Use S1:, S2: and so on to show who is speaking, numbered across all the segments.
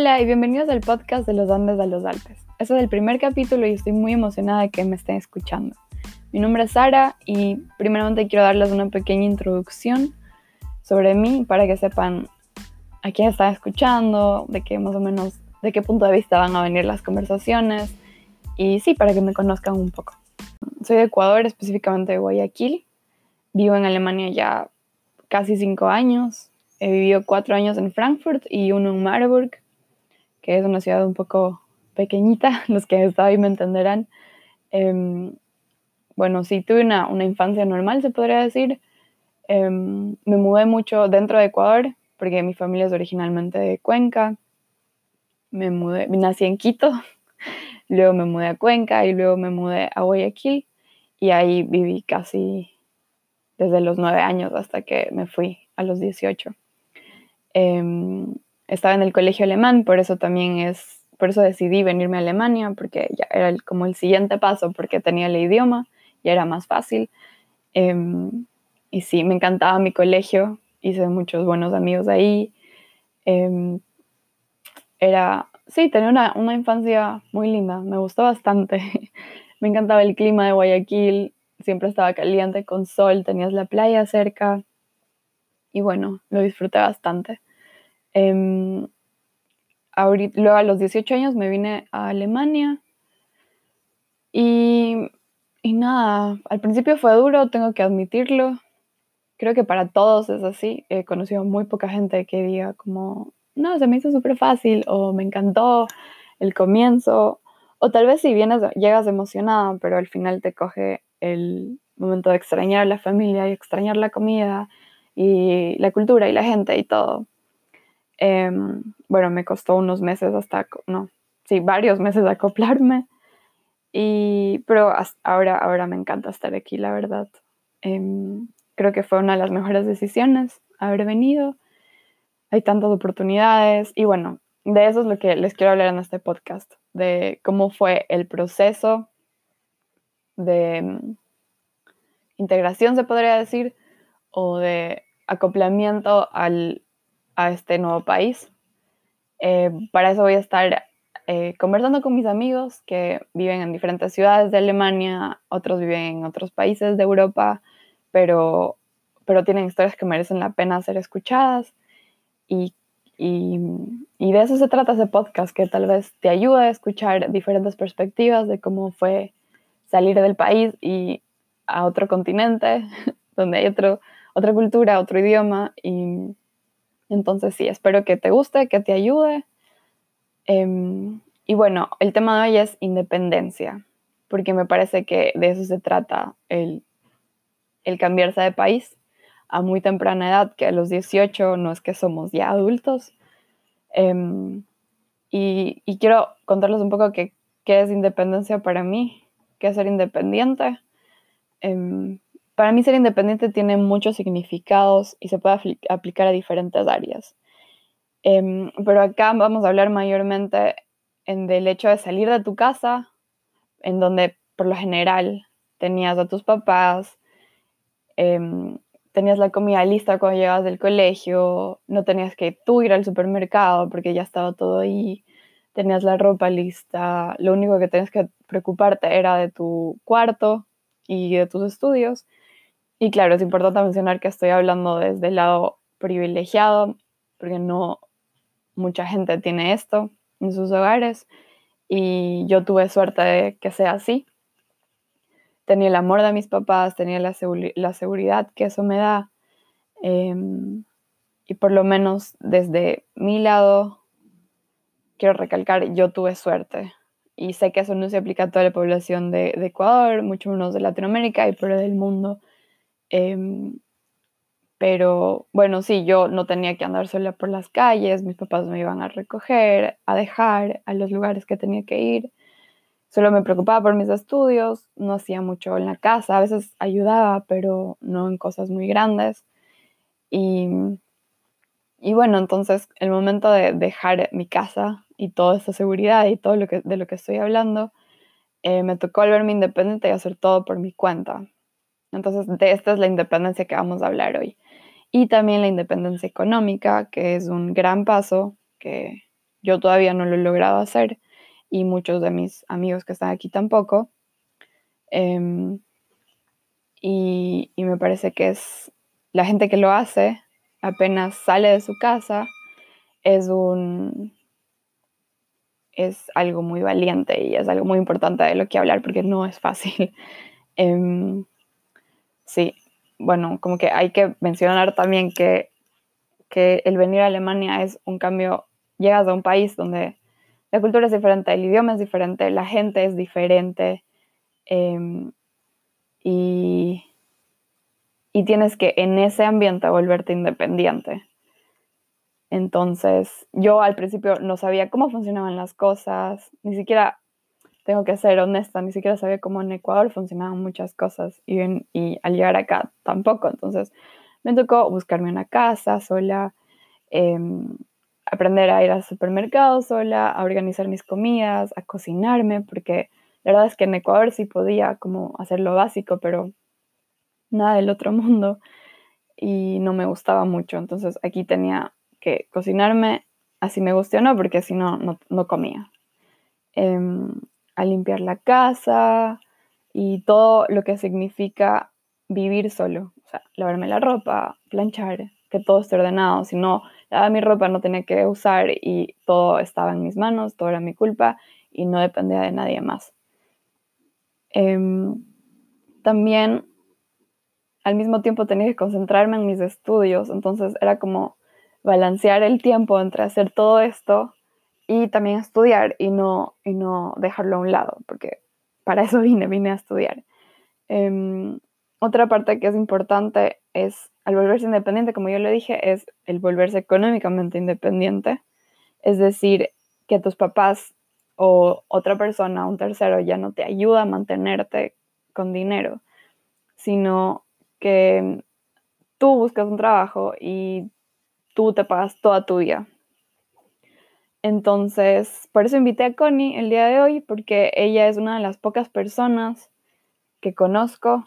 S1: Hola y bienvenidos al podcast de los Andes a los Alpes. Este es el primer capítulo y estoy muy emocionada de que me estén escuchando. Mi nombre es Sara y primeramente quiero darles una pequeña introducción sobre mí para que sepan a quién están escuchando, de qué más o menos, de qué punto de vista van a venir las conversaciones y sí, para que me conozcan un poco. Soy de Ecuador, específicamente de Guayaquil. Vivo en Alemania ya casi cinco años. He vivido cuatro años en Frankfurt y uno en Marburg que es una ciudad un poco pequeñita, los que estado ahí me entenderán. Em, bueno, sí, tuve una, una, infancia normal, se podría decir. Em, me mudé mucho dentro de Ecuador, porque mi familia es originalmente de Cuenca. Me mudé, nací en Quito, luego me mudé a Cuenca y luego me mudé a Guayaquil y ahí viví casi desde los nueve años hasta que me fui a los 18 estaba en el colegio alemán, por eso también es, por eso decidí venirme a Alemania, porque ya era como el siguiente paso, porque tenía el idioma y era más fácil. Em, y sí, me encantaba mi colegio, hice muchos buenos amigos ahí. Em, era, sí, tenía una, una infancia muy linda, me gustó bastante. me encantaba el clima de Guayaquil, siempre estaba caliente, con sol, tenías la playa cerca. Y bueno, lo disfruté bastante. Em, luego a los 18 años me vine a Alemania y, y nada, al principio fue duro, tengo que admitirlo. Creo que para todos es así. He conocido muy poca gente que diga como, no, se me hizo súper fácil o me encantó el comienzo. O tal vez si vienes, llegas emocionada, pero al final te coge el momento de extrañar a la familia y extrañar la comida y la cultura y la gente y todo. Em, bueno, me costó unos meses hasta, no, sí, varios meses acoplarme. Y, pero ahora, ahora me encanta estar aquí, la verdad. Em, creo que fue una de las mejores decisiones haber venido. Hay tantas oportunidades y bueno, de eso es lo que les quiero hablar en este podcast, de cómo fue el proceso de em, integración, se podría decir, o de acoplamiento al a este nuevo país. Eh, para eso voy a estar eh, conversando con mis amigos que viven en diferentes ciudades de Alemania, otros viven en otros países de Europa, pero, pero tienen historias que merecen la pena ser escuchadas. Y, y, y de eso se trata ese podcast, que tal vez te ayude a escuchar diferentes perspectivas de cómo fue salir del país y a otro continente, donde hay otro, otra cultura, otro idioma y, entonces sí, espero que te guste, que te ayude. Em, y bueno, el tema de hoy es independencia, porque me parece que de eso se trata el, cambiarse de país a muy temprana edad, que a los 18 no es que somos ya adultos. Em, y, quiero contarles un poco qué, qué es independencia para mí, qué es ser independiente. Em, para mí ser independiente tiene muchos significados y se puede aplicar a diferentes áreas. Em, pero acá vamos a hablar mayormente en del hecho de salir de tu casa, en donde por lo general tenías a tus papás, em, tenías la comida lista cuando llegabas del colegio, no tenías que tú ir al supermercado porque ya estaba todo ahí, tenías la ropa lista, lo único que tenías que preocuparte era de tu cuarto y de tus estudios y claro, es importante mencionar que estoy hablando desde el lado privilegiado, porque no mucha gente tiene esto en sus hogares y yo tuve suerte de que sea así. Tenía el amor de mis papás, tenía la, seguridad que eso me da. Em, y por lo menos desde mi lado, quiero recalcar, yo tuve suerte. Y sé que eso no se aplica a toda la población de, de Ecuador, mucho menos de Latinoamérica y por del mundo. Em, pero bueno, sí, yo no tenía que andar sola por las calles, mis papás me iban a recoger, a dejar a los lugares que tenía que ir. Solo me preocupaba por mis estudios, no hacía mucho en la casa, a veces ayudaba, pero no en cosas muy grandes. Y, y bueno, entonces el momento de dejar mi casa y toda esa seguridad y todo lo que, de lo que estoy hablando, eh, me tocó volverme independiente y hacer todo por mi cuenta. Entonces, de esta es la independencia que vamos a hablar hoy. Y también la independencia económica, que es un gran paso que, yo todavía no lo he logrado hacer y muchos de mis amigos que están aquí tampoco. Em, y, me parece que es la gente que lo hace apenas sale de su casa es un es algo muy valiente y es algo muy importante de lo que hablar porque no es fácil. Em, sí, bueno, como que hay que mencionar también que, que el venir a Alemania es un cambio, llegas a un país donde la cultura es diferente, el idioma es diferente, la gente es diferente em, y, y tienes que en ese ambiente volverte independiente. Entonces, yo al principio no sabía cómo funcionaban las cosas, ni siquiera, tengo que ser honesta, ni siquiera sabía cómo en Ecuador funcionaban muchas cosas y, al llegar acá tampoco. Entonces, me tocó buscarme una casa sola, em, aprender a ir al supermercado sola, a organizar mis comidas, a cocinarme, porque la verdad es que en Ecuador sí podía como hacer lo básico, pero nada del otro mundo y no me gustaba mucho. Entonces aquí tenía que cocinarme así me guste o no, porque si no, no, comía. Em, a limpiar la casa y todo lo que significa vivir solo. O sea, lavarme la ropa, planchar, que todo esté ordenado. Si no, lavaba mi ropa, no tenía que usar y todo estaba en mis manos, todo era mi culpa y no dependía de nadie más. Em, también al mismo tiempo tenía que concentrarme en mis estudios, entonces era como balancear el tiempo entre hacer todo esto y también estudiar y no, y no dejarlo a un lado, porque para eso vine, vine a estudiar. Em, otra parte que es importante es, al volverse independiente, como yo le dije, es el volverse económicamente independiente, es decir, que tus papás o otra persona, un tercero, ya no te ayuda a mantenerte con dinero, sino que tú buscas un trabajo y tú te pagas toda tu vida. Entonces, por eso invité a Connie el día de hoy, porque ella es una de las pocas personas que conozco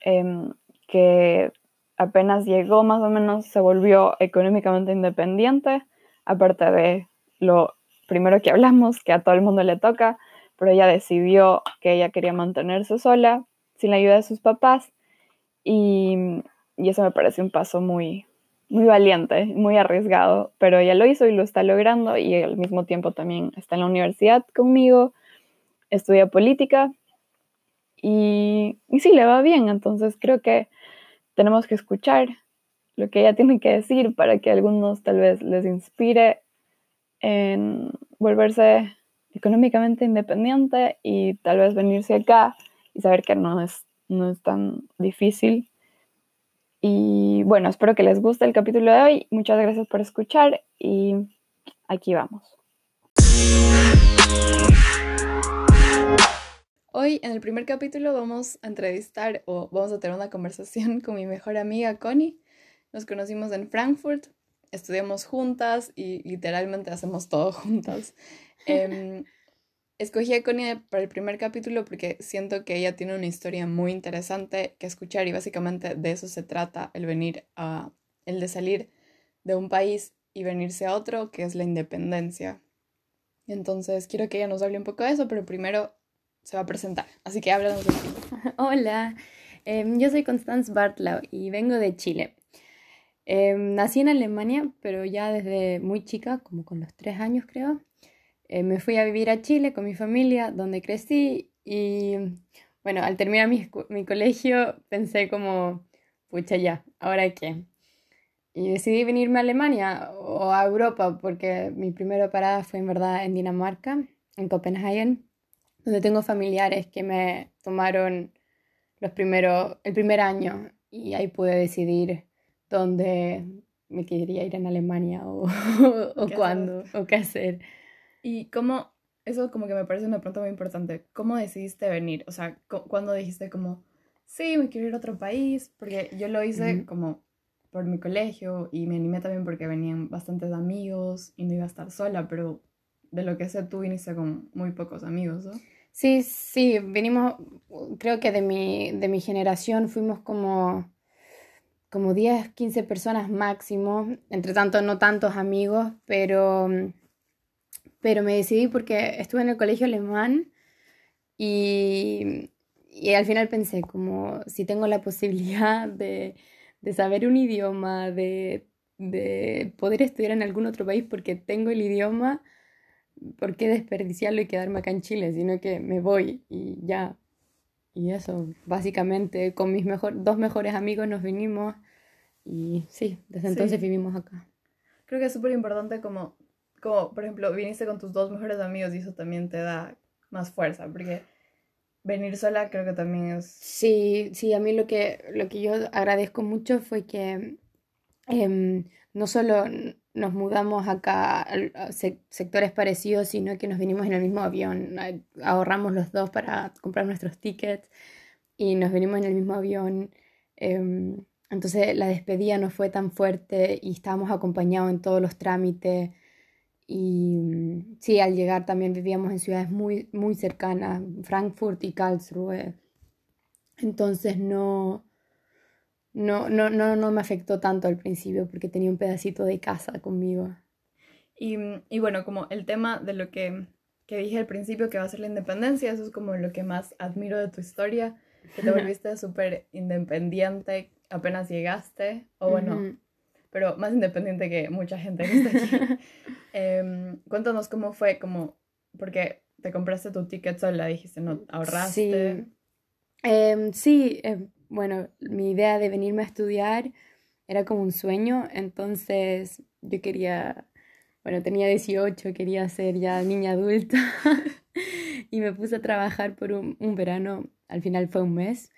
S1: em, que apenas llegó más o menos se volvió económicamente independiente, aparte de lo primero que hablamos, que a todo el mundo le toca, pero ella decidió que ella quería mantenerse sola, sin la ayuda de sus papás, y, y eso me parece un paso muy, muy valiente, muy arriesgado, pero ella lo hizo y lo está logrando y al mismo tiempo también está en la universidad conmigo, estudia política y, y sí, le va bien, entonces creo que tenemos que escuchar lo que ella tiene que decir para que a algunos tal vez les inspire en volverse económicamente independiente y tal vez venirse acá y saber que no es, no es tan difícil y bueno, espero que les guste el capítulo de hoy. Muchas gracias por escuchar y aquí vamos. Hoy en el primer capítulo vamos a entrevistar o vamos a tener una conversación con mi mejor amiga Connie. Nos conocimos en Frankfurt, estudiamos juntas y literalmente hacemos todo juntas. Em, Escogí a Connie para el primer capítulo porque siento que ella tiene una historia muy interesante que escuchar y básicamente de eso se trata el venir a, el de salir de un país y venirse a otro, que es la independencia. Entonces quiero que ella nos hable un poco de eso, pero primero se va a presentar. Así que háblanos de
S2: Hola, em, yo soy Constance Bartlau y vengo de Chile. Em, nací en Alemania, pero ya desde muy chica, como con los tres años creo, eh, me fui a vivir a Chile con mi familia, donde crecí y bueno, al terminar mi, mi colegio pensé como, pucha ya, ¿ahora qué? Y decidí venirme a Alemania o a Europa porque mi primera parada fue en verdad en Dinamarca, en Copenhagen, donde tengo familiares que me tomaron los primeros, el primer año y ahí pude decidir dónde me quería ir en Alemania o, o cuándo o qué hacer.
S1: Y cómo, eso como que me parece una pregunta muy importante, ¿cómo decidiste venir? O sea, ¿cuándo dijiste como, sí, me quiero ir a otro país? Porque yo lo hice como por mi colegio y me animé también porque venían bastantes amigos y no iba a estar sola, pero de lo que sé tú viniste con muy pocos amigos, ¿no?
S2: Sí, sí, venimos, creo que de mi, de mi generación fuimos como, como 10, 15 personas máximo, entre tanto no tantos amigos, pero pero me decidí porque estuve en el colegio alemán y, y al final pensé como si tengo la posibilidad de, de saber un idioma, de, de poder estudiar en algún otro país porque tengo el idioma, ¿por qué desperdiciarlo y quedarme acá en Chile? Sino que me voy y ya. Y eso, básicamente, con mis mejor, dos mejores amigos nos vinimos y sí, desde entonces vivimos acá.
S1: Creo que es súper importante como, como, por ejemplo, viniste con tus dos mejores amigos y eso también te da más fuerza, porque venir sola creo que también es...
S2: Sí, sí, a mí lo que, lo que yo agradezco mucho fue que em, no solo nos mudamos acá a sectores parecidos, sino que nos vinimos en el mismo avión. Ahorramos los dos para comprar nuestros tickets y nos vinimos en el mismo avión. Em, entonces la despedida no fue tan fuerte y estábamos acompañados en todos los trámites. Y sí, al llegar también vivíamos en ciudades muy, muy cercanas, Frankfurt y Karlsruhe. Entonces no, no, no, no, no me afectó tanto al principio porque tenía un pedacito de casa conmigo.
S1: Y, y bueno, como el tema de lo que, que, dije al principio, que va a ser la independencia, eso es como lo que más admiro de tu historia, que te volviste súper independiente apenas llegaste, o bueno, pero más independiente que mucha gente que está aquí. Em, cuéntanos cómo fue, como, porque te compraste tu ticket sola, dijiste, ¿no? ¿Ahorraste?
S2: Sí, em, sí em, bueno, mi idea de venirme a estudiar era como un sueño, entonces yo quería, bueno, tenía 18, quería ser ya niña adulta y me puse a trabajar por un, un verano, al final fue un mes,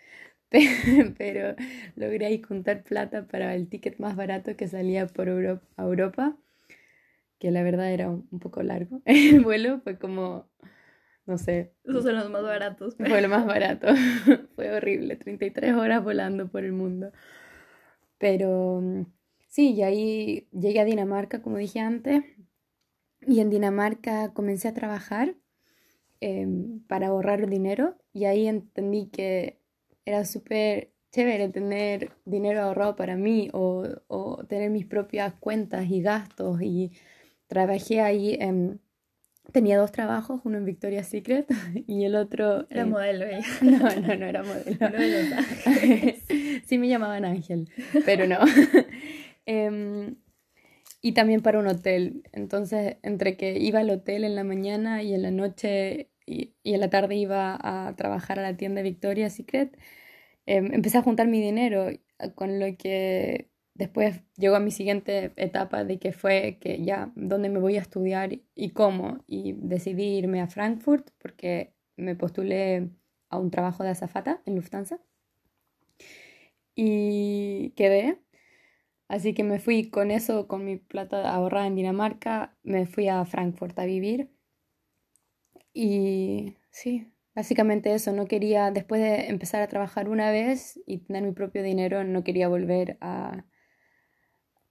S2: pero logré ahí juntar plata para el ticket más barato que salía por Europa, que la verdad era un, poco largo. El vuelo fue como, no sé.
S1: Esos son los más baratos.
S2: Fue lo más barato. fue horrible, 33 horas volando por el mundo. Pero sí, y ahí llegué a Dinamarca, como dije antes, y en Dinamarca comencé a trabajar em, para ahorrar dinero y ahí entendí que era súper chévere tener dinero ahorrado para mí o, o, tener mis propias cuentas y gastos y trabajé ahí, tenía dos trabajos, uno en Victoria's Secret y el otro...
S1: Era modelo ella.
S2: No, no, no era modelo. sí me llamaban Ángel, pero no. Em, y también para un hotel. Entonces, entre que iba al hotel en la mañana y en la noche y, en la tarde iba a trabajar a la tienda Victoria's Secret, em, empecé a juntar mi dinero, con lo que después llegó a mi siguiente etapa de que fue que ya, ¿dónde me voy a estudiar y cómo? Y decidí irme a Frankfurt porque me postulé a un trabajo de azafata en Lufthansa y quedé. Así que me fui con eso, con mi plata ahorrada en Dinamarca, me fui a Frankfurt a vivir y sí, básicamente eso, no quería, después de empezar a trabajar una vez y tener mi propio dinero, no quería volver a,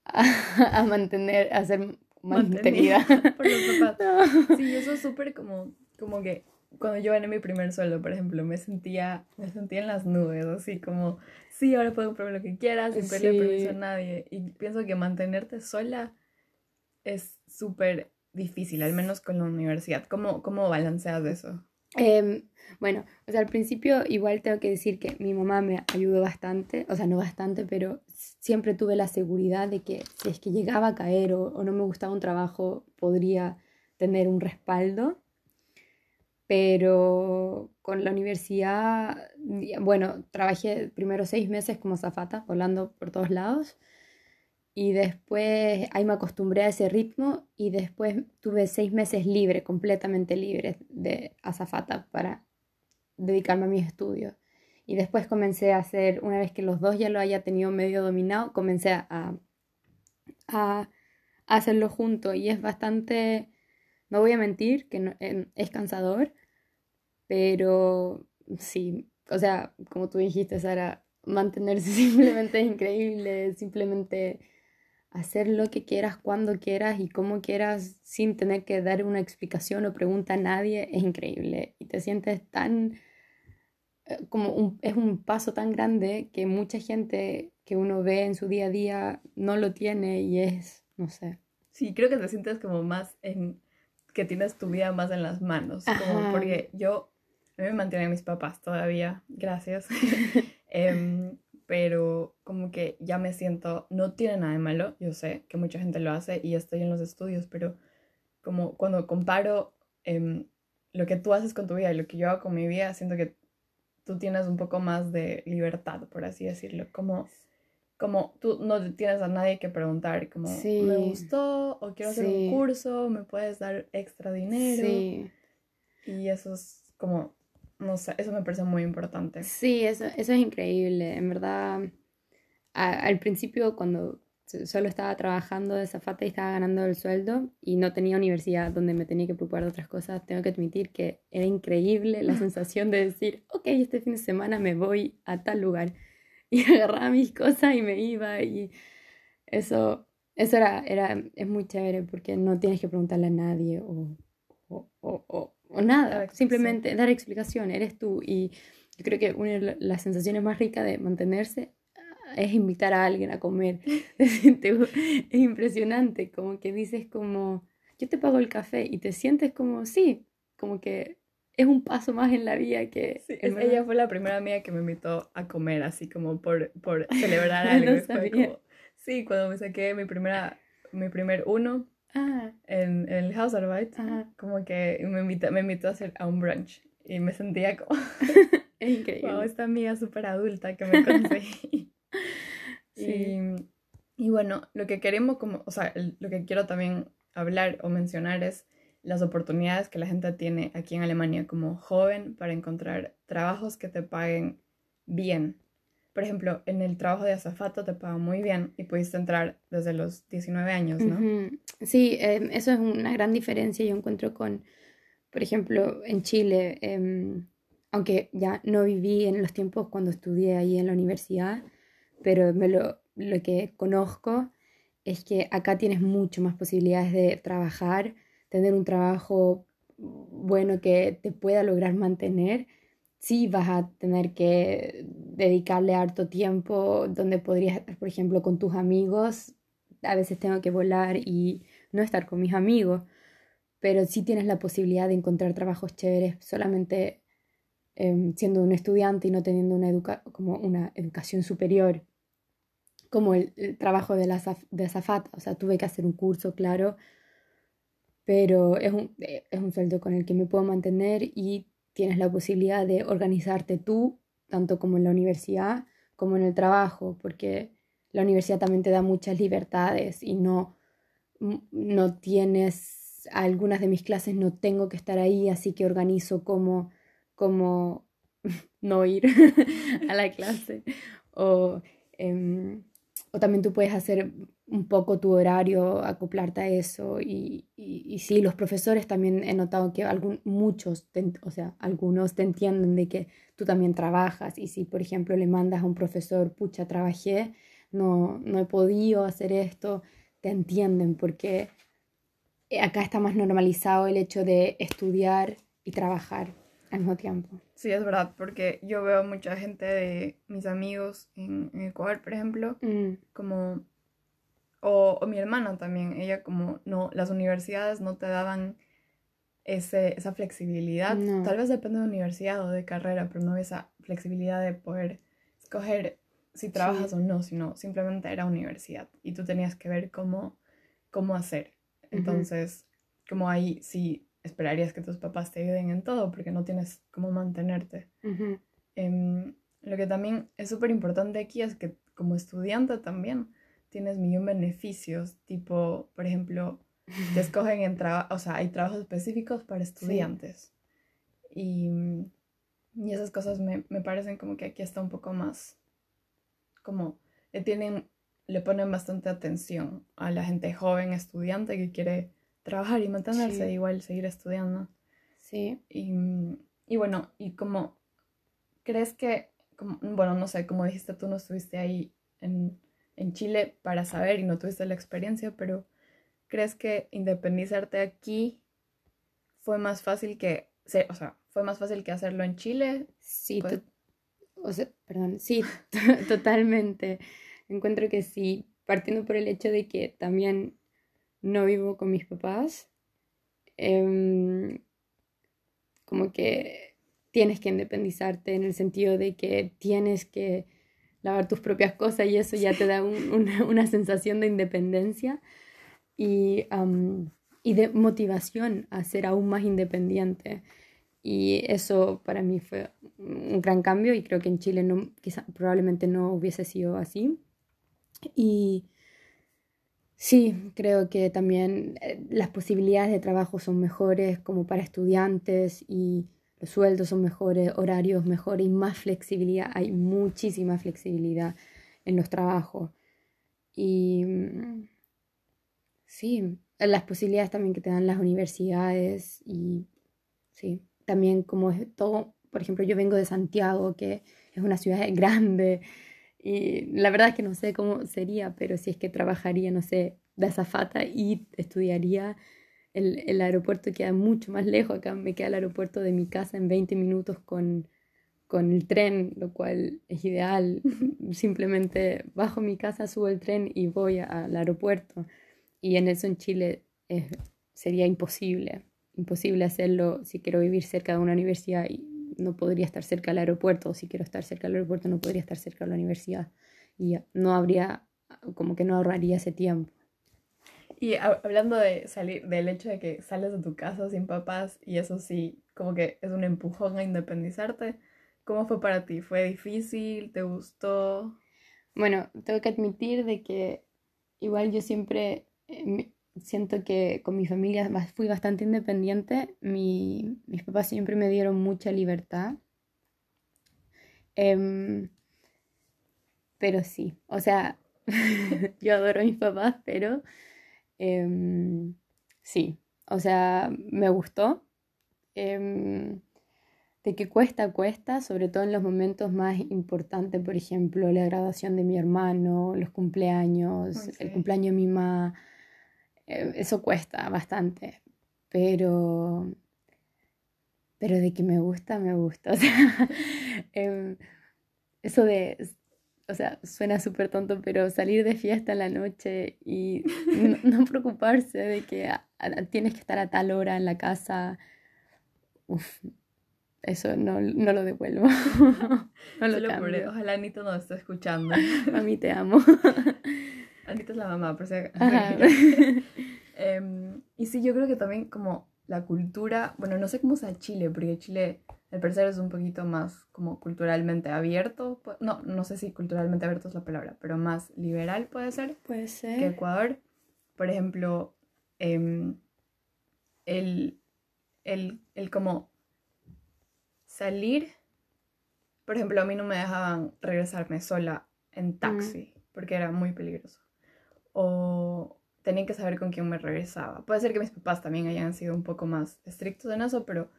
S2: a, mantener, a ser mantenida.
S1: por los papás. Sí, eso es súper como, como que cuando yo gané mi primer sueldo, por ejemplo, me sentía, me sentía en las nubes, así como, sí, ahora puedo comprar lo que quieras sin pedirle permiso a nadie. Y pienso que mantenerte sola es súper difícil, al menos con la universidad. ¿Cómo, cómo balanceas eso?
S2: Em, bueno, o sea, al principio igual tengo que decir que mi mamá me ayudó bastante, o sea, no bastante, pero siempre tuve la seguridad de que si es que llegaba a caer o, o no me gustaba un trabajo, podría tener un respaldo. Pero con la universidad, bueno, trabajé primero seis meses como zafata, volando por todos lados y después ahí me acostumbré a ese ritmo y después tuve seis meses libre, completamente libre de azafata para dedicarme a mis estudios. Y después comencé a hacer, una vez que los dos ya lo haya tenido medio dominado, comencé a, a, hacerlo junto y es bastante, no voy a mentir, que es cansador, pero sí, o sea, como tú dijiste, Sara, mantenerse simplemente es increíble, simplemente hacer lo que quieras, cuando quieras y como quieras sin tener que dar una explicación o pregunta a nadie es increíble y te sientes tan eh, como un, es un paso tan grande que mucha gente que uno ve en su día a día no lo tiene y es, no sé.
S1: Sí, creo que te sientes como más en, que tienes tu vida más en las manos. Como porque yo, a mí me mantienen mis papás todavía, gracias. Em, pero como que ya me siento, no tiene nada de malo, yo sé que mucha gente lo hace y estoy en los estudios, pero como cuando comparo em, lo que tú haces con tu vida y lo que yo hago con mi vida, siento que tú tienes un poco más de libertad, por así decirlo, como como tú no tienes a nadie que preguntar, como me gustó o quiero hacer un curso, me puedes dar extra dinero. Sí. Y eso es como, no sé, eso me parece muy importante.
S2: Sí, eso, eso es increíble. En verdad, al principio cuando solo estaba trabajando de zafata y estaba ganando el sueldo y no tenía universidad donde me tenía que preocupar de otras cosas, tengo que admitir que era increíble la sensación de decir, ok, este fin de semana me voy a tal lugar y agarraba mis cosas y me iba y eso, eso era, era, es muy chévere porque no tienes que preguntarle a nadie o, o, o, o nada, simplemente dar explicación, eres tú y yo creo que una de las sensaciones más ricas de mantenerse ah, es invitar a alguien a comer. es impresionante, como que dices como, yo te pago el café y te sientes como, sí, como que es un paso más en la vida que...
S1: Sí, ella fue la primera amiga que me invitó a comer, así como por, por celebrar algo. no sí, cuando me saqué mi, primera, mi primer uno ah. en, en, el Hausarbeit, como que me invitó, me invitó a hacer a un brunch y me sentía como...
S2: es increíble. Wow,
S1: esta amiga súper adulta que me conseguí. sí. y, y bueno, lo que queremos como, o sea, lo que quiero también hablar o mencionar es las oportunidades que la gente tiene aquí en Alemania como joven para encontrar trabajos que te paguen bien. Por ejemplo, en el trabajo de azafato te pagan muy bien y pudiste entrar desde los 19 años, ¿no?
S2: Sí, em, eso es una gran diferencia. Yo encuentro con, por ejemplo, en Chile, em, aunque ya no viví en los tiempos cuando estudié ahí en la universidad, pero me lo, lo que conozco es que acá tienes mucho más posibilidades de trabajar tener un trabajo bueno que te pueda lograr mantener, sí vas a tener que dedicarle harto tiempo donde podrías estar, por ejemplo, con tus amigos. A veces tengo que volar y no estar con mis amigos, pero sí tienes la posibilidad de encontrar trabajos chéveres solamente em, siendo un estudiante y no teniendo una, educa como una educación superior, como el, trabajo de la de azafata. O sea, tuve que hacer un curso, claro, pero es un, eh, es un sueldo con el que me puedo mantener y tienes la posibilidad de organizarte tú, tanto como en la universidad como en el trabajo, porque la universidad también te da muchas libertades y no, no tienes, algunas de mis clases no tengo que estar ahí, así que organizo como, como no ir a la clase. O, em, o también tú puedes hacer un poco tu horario, acoplarte a eso. Y, y, sí, los profesores también he notado que algún, muchos, o sea, algunos te entienden de que tú también trabajas. Y si, por ejemplo, le mandas a un profesor, pucha, trabajé, no, no he podido hacer esto, te entienden porque acá está más normalizado el hecho de estudiar y trabajar al mismo tiempo.
S1: Sí, es verdad, porque yo veo mucha gente de mis amigos en, Ecuador, por ejemplo, mm. como o, mi hermana también, ella como, no, las universidades no te daban ese, esa flexibilidad. Tal vez depende de universidad o de carrera, pero no esa flexibilidad de poder escoger si trabajas o no, sino simplemente era universidad y tú tenías que ver cómo, cómo hacer. Entonces, como ahí sí esperarías que tus papás te ayuden en todo porque no tienes cómo mantenerte. Em, lo que también es súper importante aquí es que como estudiante también tienes millón beneficios, tipo, por ejemplo, te escogen en trabajo, o sea, hay trabajos específicos para estudiantes. Y, y, esas cosas me, me, parecen como que aquí está un poco más, como le tienen, le ponen bastante atención a la gente joven, estudiante que quiere trabajar y mantenerse, igual seguir estudiando.
S2: Sí.
S1: Y, y bueno, y como, ¿crees que, como, bueno, no sé, como dijiste, tú no estuviste ahí en en Chile para saber y no tuviste la experiencia, pero ¿crees que independizarte aquí fue más fácil que, o sea, fue más fácil que hacerlo en Chile?
S2: Sí, pues o sea, perdón, sí, totalmente. Encuentro que sí, partiendo por el hecho de que también no vivo con mis papás, em, como que tienes que independizarte en el sentido de que tienes que lavar tus propias cosas y eso ya te da una, sensación de independencia y, y, de motivación a ser aún más independiente. Y eso para mí fue un gran cambio y creo que en Chile no, quizá, probablemente no hubiese sido así. Y sí, creo que también eh, las posibilidades de trabajo son mejores como para estudiantes y los sueldos son mejores, horarios mejores y más flexibilidad. Hay muchísima flexibilidad en los trabajos. Y mm, sí, las posibilidades también que te dan las universidades y sí, también como es todo, por ejemplo, yo vengo de Santiago, que es una ciudad grande y la verdad es que no sé cómo sería, pero si es que trabajaría, no sé, de azafata y estudiaría el, aeropuerto queda mucho más lejos, acá me queda el aeropuerto de mi casa en 20 minutos con, con el tren, lo cual es ideal. Simplemente bajo mi casa, subo el tren y voy al aeropuerto. Y en eso en Chile sería imposible, imposible hacerlo si quiero vivir cerca de una universidad y no podría estar cerca del aeropuerto, o si quiero estar cerca del aeropuerto no podría estar cerca de la universidad. Y no habría, como que no ahorraría ese tiempo.
S1: Y hablando de salir, del hecho de que sales de tu casa sin papás y eso sí, como que es un empujón a independizarte, ¿cómo fue para ti? ¿Fue difícil? ¿Te gustó?
S2: Bueno, tengo que admitir de que igual yo siempre eh, siento que con mi familia fui bastante independiente. Mi, mis papás siempre me dieron mucha libertad. Em, pero sí, o sea, yo adoro a mis papás, pero Em, sí, o sea, me gustó. Em, de que cuesta, cuesta, sobre todo en los momentos más importantes, por ejemplo, la graduación de mi hermano, los cumpleaños, el cumpleaños de mi mamá, eh, eso cuesta bastante, pero, pero de que me gusta, me gusta, o sea, em, eso de o sea, suena súper tonto, pero salir de fiesta en la noche y no, preocuparse de que tienes que estar a tal hora en la casa, Uf, eso no, no, lo devuelvo.
S1: no lo cambio. ojalá Anita no esté escuchando.
S2: Mami, te amo.
S1: Anita es la mamá, por si acaso. Em, y sí, yo creo que también como la cultura, bueno, no sé cómo sea Chile, porque Chile el parecer es un poquito más como culturalmente abierto. No, no sé si culturalmente abierto es la palabra, pero más liberal puede ser.
S2: Puede ser.
S1: Que Ecuador. Por ejemplo, em, el, el, el como salir. Por ejemplo, a mí no me dejaban regresarme sola en taxi porque era muy peligroso. O tenía que saber con quién me regresaba. Puede ser que mis papás también hayan sido un poco más estrictos en eso, pero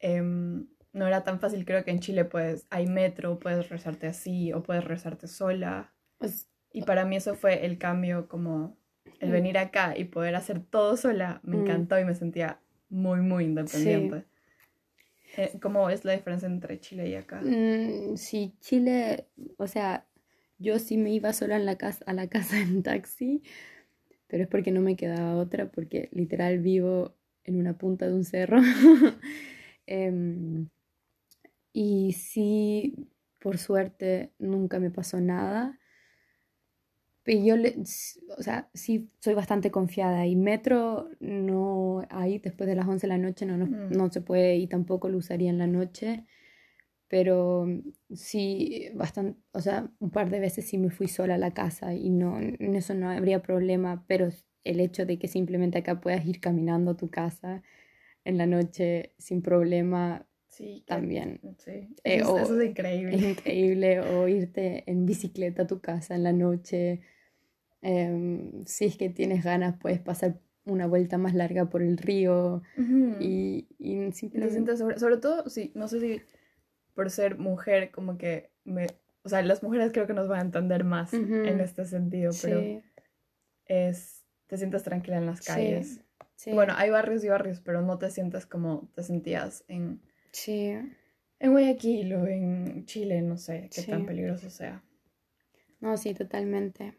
S1: Em, no era tan fácil. Creo que en Chile pues hay metro, puedes rezarte así o puedes rezarte sola. Pues, y para mí eso fue el cambio, como el venir acá y poder hacer todo sola, me mm. encantó y me sentía muy, muy independiente. Eh, ¿Cómo es la diferencia entre Chile y acá?
S2: Mm, sí, Chile, o sea, yo sí me iba sola en la casa, a la casa en taxi, pero es porque no me quedaba otra, porque literal vivo en una punta de un cerro. Em, y sí, por suerte, nunca me pasó nada. Pero yo, le, o sea, sí soy bastante confiada. Y metro no hay después de las 11 de la noche, no, no, mm. no se puede y tampoco lo usaría en la noche. Pero sí, bastante, o sea, un par de veces sí me fui sola a la casa y no, en eso no habría problema. Pero el hecho de que simplemente acá puedas ir caminando a tu casa en la noche sin problema. Sí, también.
S1: Sí. Eh, eso, es increíble.
S2: Es increíble. O irte en bicicleta a tu casa en la noche. Em, si es que tienes ganas, puedes pasar una vuelta más larga por el río. Y, y
S1: simplemente. sobre, sobre todo, sí, no sé si por ser mujer, como que me. O sea, las mujeres creo que nos van a entender más en este sentido, pero es. Te sientes tranquila en las calles. Bueno, hay barrios y barrios, pero no te sientes como te sentías en,
S2: sí.
S1: en Guayaquil o en Chile, no sé qué tan peligroso sea.
S2: No, sí, totalmente.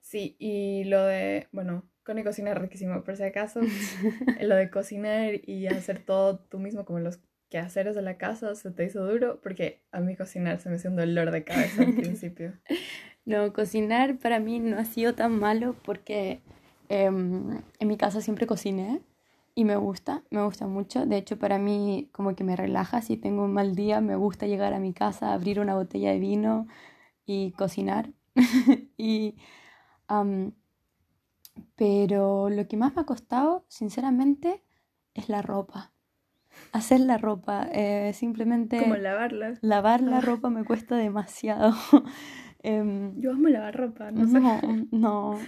S1: Sí, y lo de, bueno, Connie cocina riquísimo, por si acaso. lo de cocinar y hacer todo tú mismo, como los quehaceres de la casa, se te hizo duro, porque a mí cocinar se me hizo un dolor de cabeza al principio.
S2: No, cocinar para mí no ha sido tan malo porque em, en mi casa siempre cociné y me gusta, me gusta mucho. De hecho, para mí como que me relaja. Si tengo un mal día, me gusta llegar a mi casa, abrir una botella de vino y cocinar. y pero lo que más me ha costado, sinceramente, es la ropa. Hacer la ropa, eh, simplemente...
S1: Como lavarla.
S2: Lavar la ah. ropa me cuesta demasiado.
S1: Em, Yo amo lavar ropa, no,
S2: no No,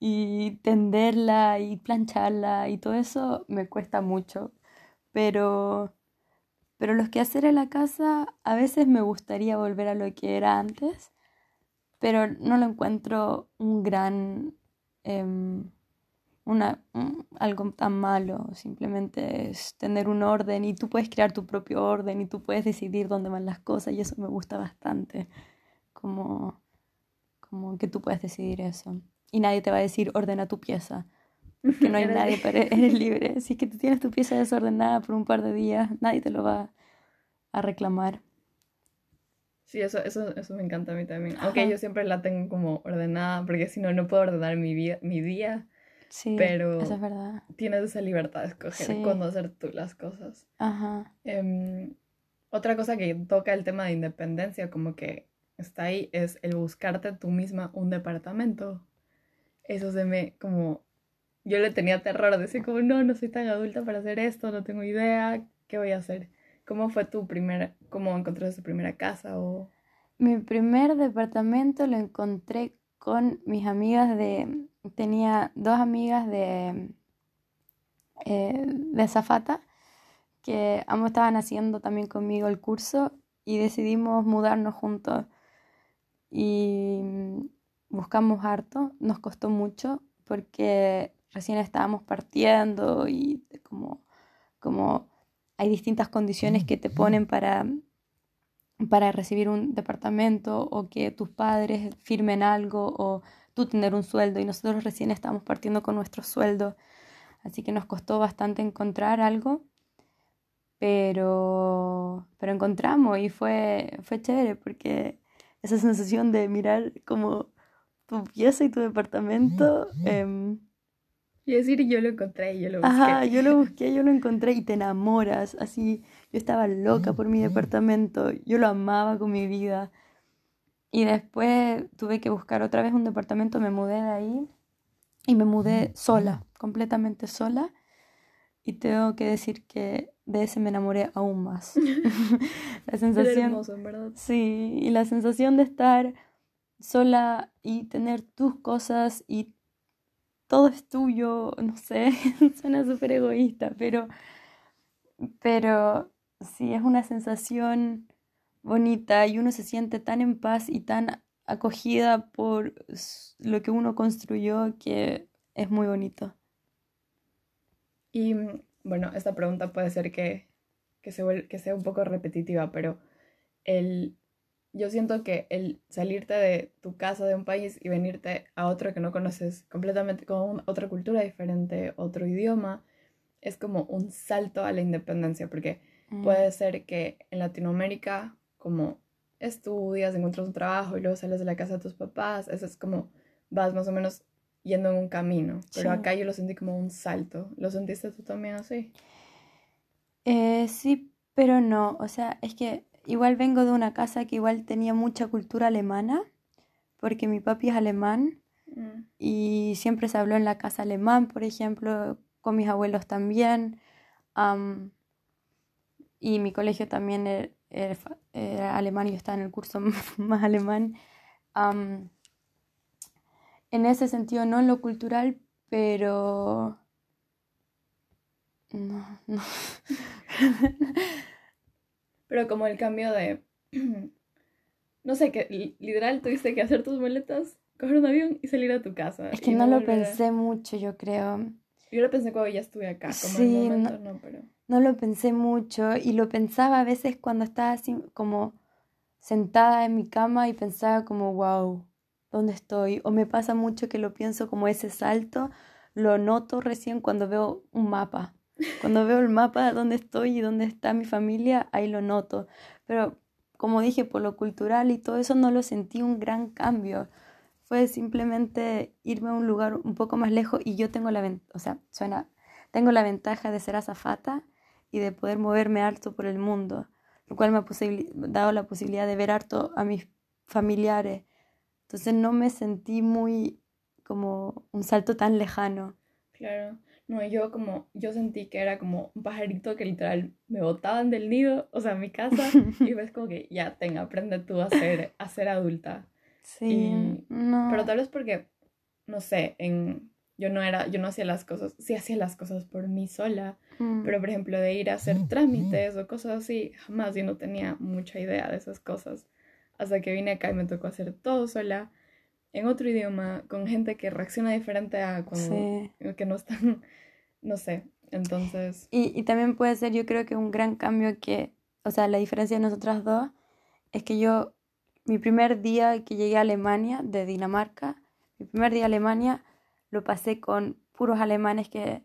S2: y tenderla y plancharla y todo eso me cuesta mucho. Pero, pero los que hacer en la casa a veces me gustaría volver a lo que era antes, pero no lo encuentro un gran Em, una, algo tan malo, simplemente es tener un orden y tú puedes crear tu propio orden y tú puedes decidir dónde van las cosas y eso me gusta bastante, como, como que tú puedes decidir eso. Y nadie te va a decir ordena tu pieza, porque no hay nadie, pero eres libre. Si es que tú tienes tu pieza desordenada por un par de días, nadie te lo va a reclamar.
S1: Sí, eso, eso, eso me encanta a mí también. Aunque yo siempre la tengo como ordenada, porque si no, no puedo ordenar mi, mi día. Sí, pero
S2: eso es verdad.
S1: Tienes esa libertad de escoger cuándo hacer tú las cosas. Ajá. Em, otra cosa que toca el tema de independencia, como que está ahí, es el buscarte tú misma un departamento. Eso se me, como, yo le tenía terror, de decir como, no, no soy tan adulta para hacer esto, no tengo idea, ¿qué voy a hacer? ¿Cómo fue tu primera, cómo encontraste tu primera casa o...?
S2: Mi primer departamento lo encontré con mis amigas de... Tenía dos amigas de... Eh, de Zafata que ambos estaban haciendo también conmigo el curso y decidimos mudarnos juntos. Y buscamos harto, nos costó mucho porque recién estábamos partiendo y como, como hay distintas condiciones que te ponen para, para recibir un departamento o que tus padres firmen algo o tú tener un sueldo y nosotros recién estamos partiendo con nuestro sueldo. Así que nos costó bastante encontrar algo, pero, pero encontramos y fue, fue chévere porque esa sensación de mirar como tu pieza y tu departamento
S1: y decir, yo lo encontré, yo lo
S2: busqué. Ajá, yo lo busqué, yo lo encontré y te enamoras. Así, yo estaba loca por mi departamento, yo lo amaba con mi vida. Y después tuve que buscar otra vez un departamento, me mudé de ahí y me mudé sola, completamente sola. Y tengo que decir que de ese me enamoré aún más. la sensación.
S1: hermoso, en verdad.
S2: Sí, y la sensación de estar sola y tener tus cosas y todo es tuyo, no sé, suena súper egoísta, pero, pero sí es una sensación bonita y uno se siente tan en paz y tan acogida por lo que uno construyó que es muy bonito.
S1: Y bueno, esta pregunta puede ser que, que, que sea un poco repetitiva, pero el yo siento que el salirte de tu casa, de un país y venirte a otro que no conoces completamente, con otra cultura diferente, otro idioma, es como un salto a la independencia, porque mm. puede ser que en Latinoamérica, como estudias, encuentras un trabajo y luego sales de la casa de tus papás, eso es como vas más o menos yendo en un camino, pero acá yo lo sentí como un salto. ¿Lo sentiste tú también así?
S2: Eh, sí, pero no, o sea, es que Igual vengo de una casa que igual tenía mucha cultura alemana, porque mi papi es alemán mm. y siempre se habló en la casa alemán, por ejemplo, con mis abuelos también. y mi colegio también er, er, era, alemán y yo estaba en el curso más alemán. en ese sentido, no en lo cultural, pero... No, no.
S1: Pero como el cambio de. no sé, que literal tuviste que hacer tus maletas, coger un avión y salir a tu casa.
S2: Es que no, lo pensé mucho, yo creo.
S1: Yo lo pensé cuando ya estuve acá, como sí, el momento, no, pero...
S2: no lo pensé mucho y lo pensaba a veces cuando estaba así como sentada en mi cama y pensaba como, wow, ¿dónde estoy? O me pasa mucho que lo pienso como ese salto, lo noto recién cuando veo un mapa. Cuando veo el mapa de dónde estoy y dónde está mi familia, ahí lo noto. Pero como dije, por lo cultural y todo eso no lo sentí un gran cambio. Fue simplemente irme a un lugar un poco más lejos y yo tengo la o sea, suena, tengo la ventaja de ser azafata y de poder moverme harto por el mundo, lo cual me ha dado la posibilidad de ver harto a mis familiares. Entonces no me sentí muy como un salto tan lejano.
S1: Claro. No, yo como, yo sentí que era como un pajarito que literal me botaban del nido, o sea, mi casa, y ves como que ya, tenga, aprende tú a ser, a ser adulta. Sí, no. Pero tal vez porque, no sé, en, yo no era, yo no hacía las cosas, sí hacía las cosas por mí sola, mm. pero por ejemplo de ir a hacer trámites o cosas así, jamás yo no tenía mucha idea de esas cosas. Hasta que vine acá y me tocó hacer todo sola en otro idioma, con gente que reacciona diferente a cuando que no están, no sé, entonces...
S2: Y, y, también puede ser, yo creo que un gran cambio que, o sea, la diferencia de nosotras dos es que yo, mi primer día que llegué a Alemania, de Dinamarca, mi primer día a Alemania lo pasé con puros alemanes que,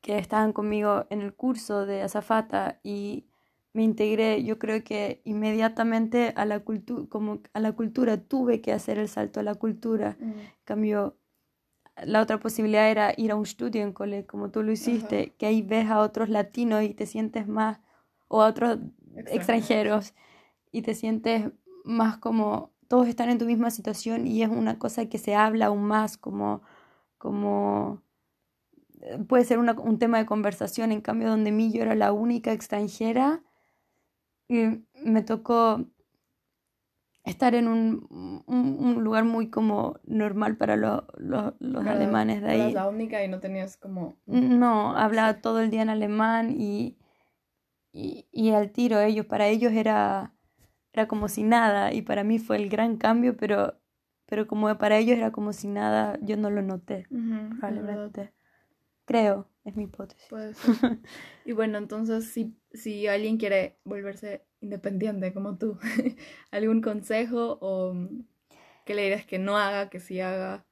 S2: que estaban conmigo en el curso de azafata y me integré, yo creo que inmediatamente a la, como a la cultura, tuve que hacer el salto a la cultura. Mm. Cambio, la otra posibilidad era ir a un estudio en cole, como tú lo hiciste, que ahí ves a otros latinos y te sientes más, o a otros extranjeros, y te sientes más como, todos están en tu misma situación y es una cosa que se habla aún más, como, como eh, puede ser un tema de conversación, en cambio donde mí yo era la única extranjera, y me tocó estar en un, un, lugar muy como normal para los alemanes de ahí.
S1: Eras la única y no tenías como...
S2: No, hablaba todo el día en alemán y, y, y, al tiro ellos, para ellos era, era como si nada y para mí fue el gran cambio, pero, pero como para ellos era como si nada, yo no lo noté, probablemente. Creo, es mi hipótesis.
S1: y bueno, entonces si, si alguien quiere volverse independiente como tú, ¿algún consejo o qué le dirías que no haga, que sí haga?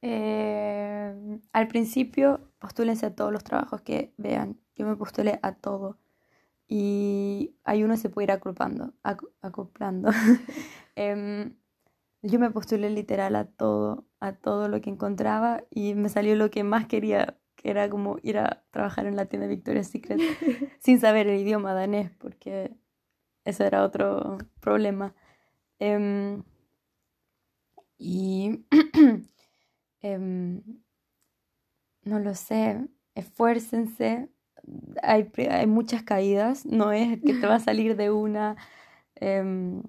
S2: Eh, al principio, postúlense a todos los trabajos que vean. Yo me postulé a todo. Y hay uno se puede ir acoplando. acoplando. Em, yo me postulé literal a todo, a todo lo que encontraba y me salió lo que más quería que era como ir a trabajar en la tienda Victoria's Secret sin saber el idioma danés, porque ese era otro problema. Em, y em, no lo sé, esfuércense. Hay, hay, muchas caídas, no es que te va a salir de una. Em,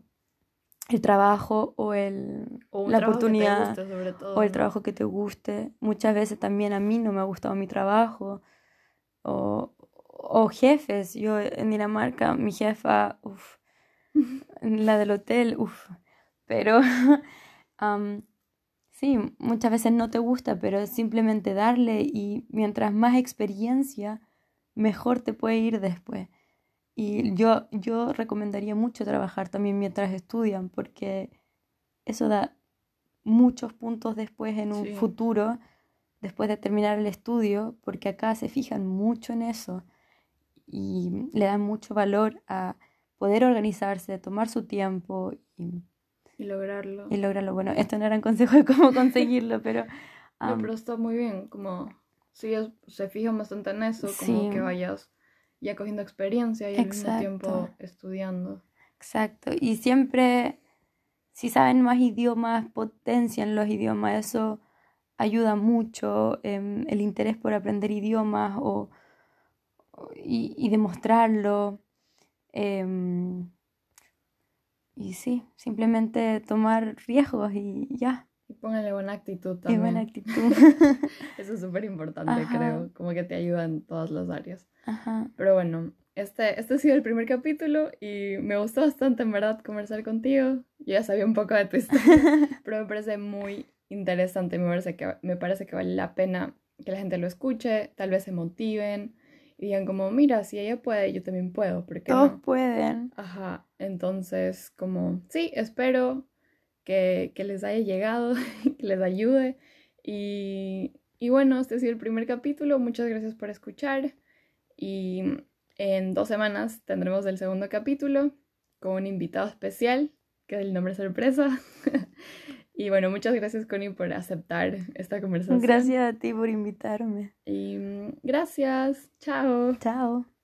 S2: el trabajo o, el, la oportunidad o el trabajo que te guste. Muchas veces también a mí no me ha gustado mi trabajo o, o jefes. Yo en Dinamarca, mi jefa, uff, la del hotel, uff, pero sí, muchas veces no te gusta, pero es simplemente darle y mientras más experiencia, mejor te puede ir después. Y yo, yo recomendaría mucho trabajar también mientras estudian, porque eso da muchos puntos después en un futuro, después de terminar el estudio, porque acá se fijan mucho en eso y le dan mucho valor a poder organizarse, tomar su tiempo y,
S1: lograrlo.
S2: Y lograrlo. Bueno, esto no era un consejo de cómo conseguirlo, pero...
S1: no, pero está muy bien, como si se fijan bastante en eso, como que vayas ya cogiendo experiencia y al mismo tiempo estudiando.
S2: Exacto, y siempre, si saben más idiomas, potencian los idiomas, eso ayuda mucho, em, el interés por aprender idiomas o, y, demostrarlo. Em, y sí, simplemente tomar riesgos y ya.
S1: Y póngale buena actitud también. Y buena actitud. Eso es súper importante, creo. Como que te ayuda en todas las áreas. Ajá. Pero bueno, este, este ha sido el primer capítulo y me gustó bastante, en verdad, conversar contigo. Yo ya sabía un poco de tu historia, pero me parece muy interesante. Me parece, que, me parece que vale la pena que la gente lo escuche, tal vez se motiven y digan como, mira, si ella puede, yo también puedo. Porque
S2: Todos pueden.
S1: Ajá, entonces como, sí, espero que, les haya llegado, que les ayude y y bueno, este ha sido el primer capítulo. Muchas gracias por escuchar. Y en dos semanas tendremos el segundo capítulo con un invitado especial, que es el nombre sorpresa. y bueno, muchas gracias Connie por aceptar esta conversación.
S2: Gracias a ti por invitarme.
S1: Y mm, gracias. Chao.
S2: Chao.